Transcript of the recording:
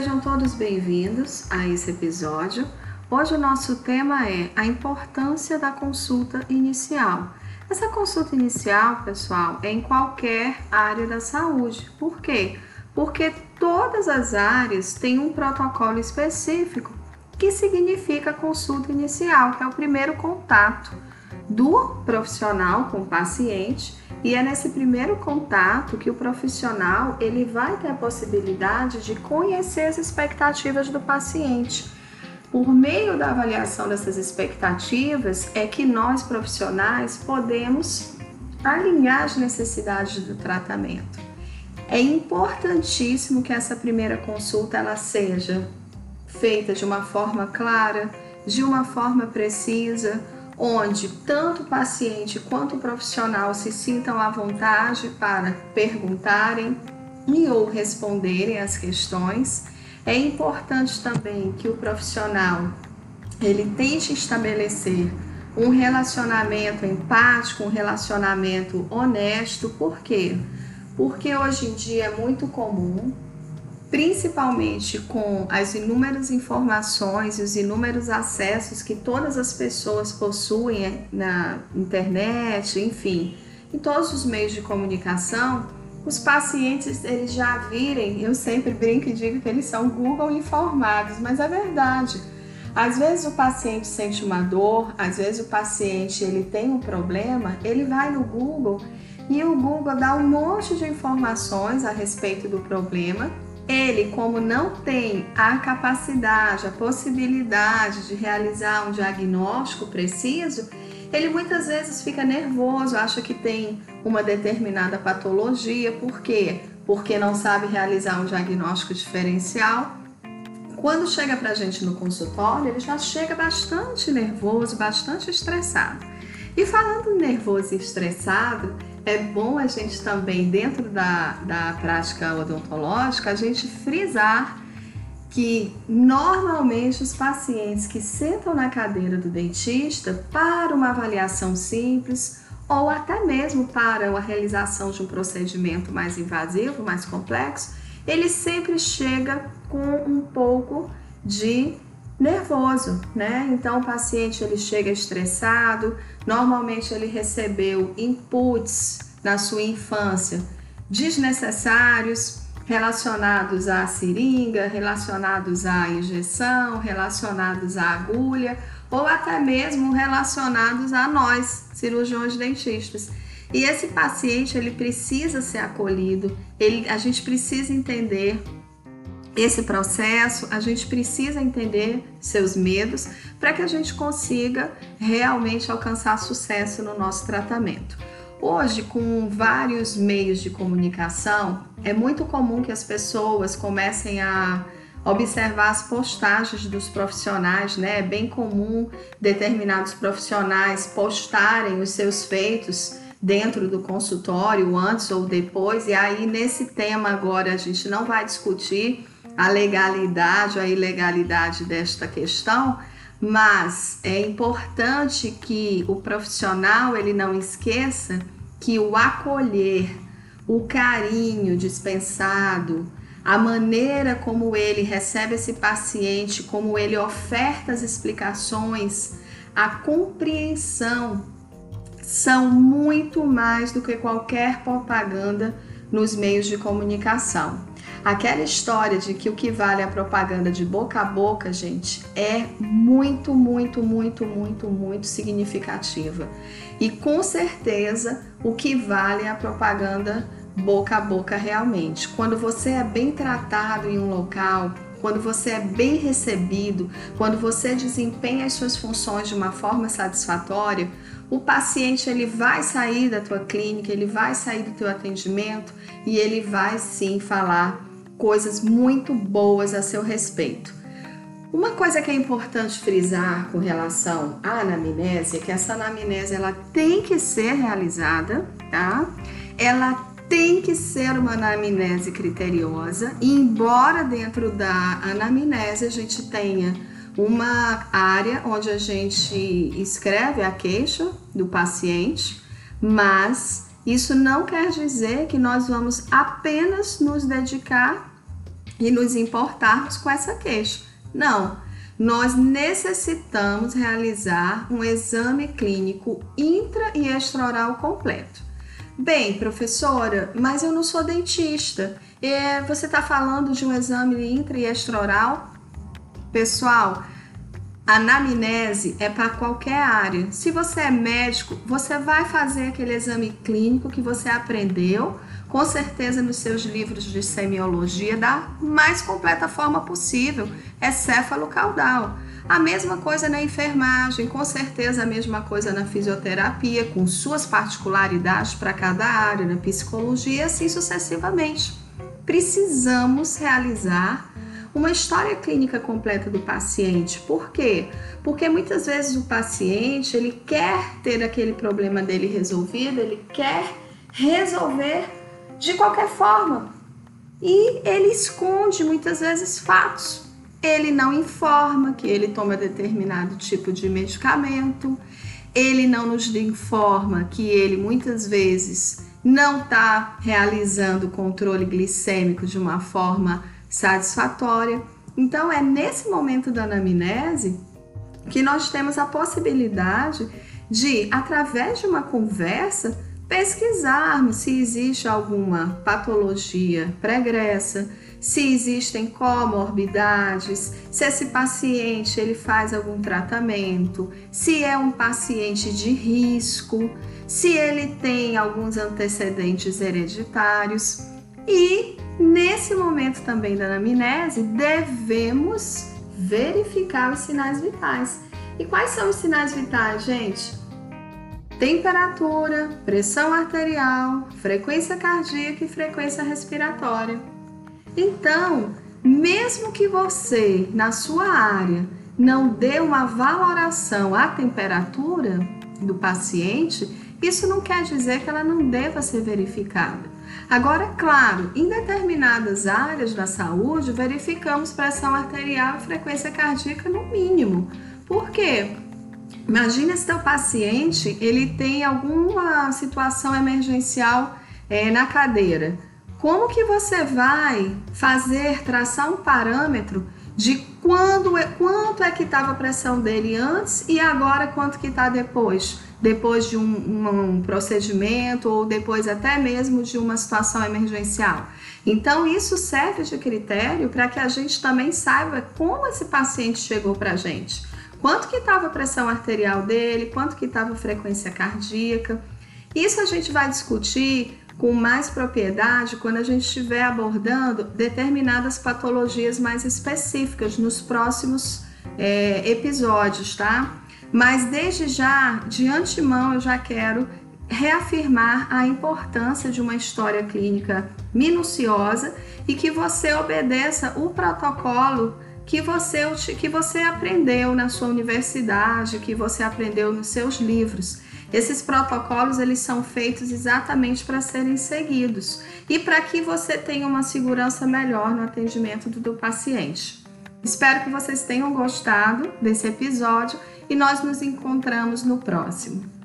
Sejam todos bem-vindos a esse episódio. Hoje o nosso tema é a importância da consulta inicial. Essa consulta inicial, pessoal, é em qualquer área da saúde. Por quê? Porque todas as áreas têm um protocolo específico que significa consulta inicial, que é o primeiro contato do profissional com o paciente e é nesse primeiro contato que o profissional ele vai ter a possibilidade de conhecer as expectativas do paciente. Por meio da avaliação dessas expectativas é que nós profissionais podemos alinhar as necessidades do tratamento. É importantíssimo que essa primeira consulta ela seja feita de uma forma clara, de uma forma precisa, onde tanto o paciente quanto o profissional se sintam à vontade para perguntarem e ou responderem as questões. É importante também que o profissional ele tente estabelecer um relacionamento empático, um relacionamento honesto. Por quê? Porque hoje em dia é muito comum principalmente com as inúmeras informações e os inúmeros acessos que todas as pessoas possuem na internet, enfim, em todos os meios de comunicação, os pacientes eles já virem, eu sempre brinco e digo que eles são Google informados, mas é verdade. Às vezes o paciente sente uma dor, às vezes o paciente ele tem um problema, ele vai no Google e o Google dá um monte de informações a respeito do problema ele, como não tem a capacidade, a possibilidade de realizar um diagnóstico preciso, ele muitas vezes fica nervoso, acha que tem uma determinada patologia, por quê? Porque não sabe realizar um diagnóstico diferencial. Quando chega para a gente no consultório, ele já chega bastante nervoso, bastante estressado. E falando nervoso e estressado, é bom a gente também, dentro da, da prática odontológica, a gente frisar que normalmente os pacientes que sentam na cadeira do dentista para uma avaliação simples ou até mesmo para a realização de um procedimento mais invasivo, mais complexo, ele sempre chega com um pouco de nervoso, né? Então o paciente ele chega estressado, normalmente ele recebeu inputs na sua infância desnecessários, relacionados à seringa, relacionados à injeção, relacionados à agulha ou até mesmo relacionados a nós, cirurgiões dentistas. E esse paciente ele precisa ser acolhido, ele, a gente precisa entender esse processo, a gente precisa entender seus medos para que a gente consiga realmente alcançar sucesso no nosso tratamento. Hoje, com vários meios de comunicação, é muito comum que as pessoas comecem a observar as postagens dos profissionais, né? É bem comum determinados profissionais postarem os seus feitos dentro do consultório, antes ou depois, e aí nesse tema agora a gente não vai discutir a legalidade ou a ilegalidade desta questão, mas é importante que o profissional ele não esqueça que o acolher, o carinho dispensado, a maneira como ele recebe esse paciente, como ele oferta as explicações, a compreensão são muito mais do que qualquer propaganda nos meios de comunicação. Aquela história de que o que vale é a propaganda de boca a boca, gente, é muito, muito, muito, muito, muito significativa. E com certeza o que vale é a propaganda boca a boca realmente. Quando você é bem tratado em um local, quando você é bem recebido, quando você desempenha as suas funções de uma forma satisfatória, o paciente ele vai sair da tua clínica, ele vai sair do teu atendimento e ele vai sim falar coisas muito boas a seu respeito. Uma coisa que é importante frisar com relação à anamnese é que essa anamnese ela tem que ser realizada, tá? Ela tem que ser uma anamnese criteriosa, e embora dentro da anamnese a gente tenha uma área onde a gente escreve a queixa do paciente, mas isso não quer dizer que nós vamos apenas nos dedicar e nos importarmos com essa queixa. Não, nós necessitamos realizar um exame clínico intra e extraoral completo. Bem, professora, mas eu não sou dentista. É, você está falando de um exame intra e extraoral? Pessoal, anamnese é para qualquer área. Se você é médico, você vai fazer aquele exame clínico que você aprendeu, com certeza nos seus livros de semiologia, da mais completa forma possível, é céfalo caudal. A mesma coisa na enfermagem, com certeza a mesma coisa na fisioterapia, com suas particularidades para cada área, na psicologia e assim sucessivamente. Precisamos realizar uma história clínica completa do paciente. Por quê? Porque muitas vezes o paciente ele quer ter aquele problema dele resolvido, ele quer resolver de qualquer forma e ele esconde muitas vezes fatos. Ele não informa que ele toma determinado tipo de medicamento, ele não nos informa que ele muitas vezes não está realizando o controle glicêmico de uma forma satisfatória. Então, é nesse momento da anamnese que nós temos a possibilidade de, através de uma conversa, pesquisarmos se existe alguma patologia pregressa, se existem comorbidades, se esse paciente ele faz algum tratamento, se é um paciente de risco, se ele tem alguns antecedentes hereditários e Nesse momento também da anamnese, devemos verificar os sinais vitais. E quais são os sinais vitais, gente? Temperatura, pressão arterial, frequência cardíaca e frequência respiratória. Então, mesmo que você, na sua área, não dê uma valoração à temperatura do paciente, isso não quer dizer que ela não deva ser verificada. Agora, claro, em determinadas áreas da saúde, verificamos pressão arterial e frequência cardíaca no mínimo. Por quê? Imagina se teu paciente ele tem alguma situação emergencial é, na cadeira. Como que você vai fazer traçar um parâmetro de quando é, quanto é que estava a pressão dele antes e agora quanto que está depois? depois de um, um, procedimento ou depois até mesmo de uma situação emergencial. Então, isso serve de critério para que a gente também saiba como esse paciente chegou para a gente. Quanto que estava a pressão arterial dele, quanto que estava a frequência cardíaca. Isso a gente vai discutir com mais propriedade quando a gente estiver abordando determinadas patologias mais específicas nos próximos é, episódios, tá? Mas desde já, de antemão, eu já quero reafirmar a importância de uma história clínica minuciosa e que você obedeça o protocolo que você, que você aprendeu na sua universidade, que você aprendeu nos seus livros. Esses protocolos eles são feitos exatamente para serem seguidos e para que você tenha uma segurança melhor no atendimento do, do paciente. Espero que vocês tenham gostado desse episódio e nós nos encontramos no próximo.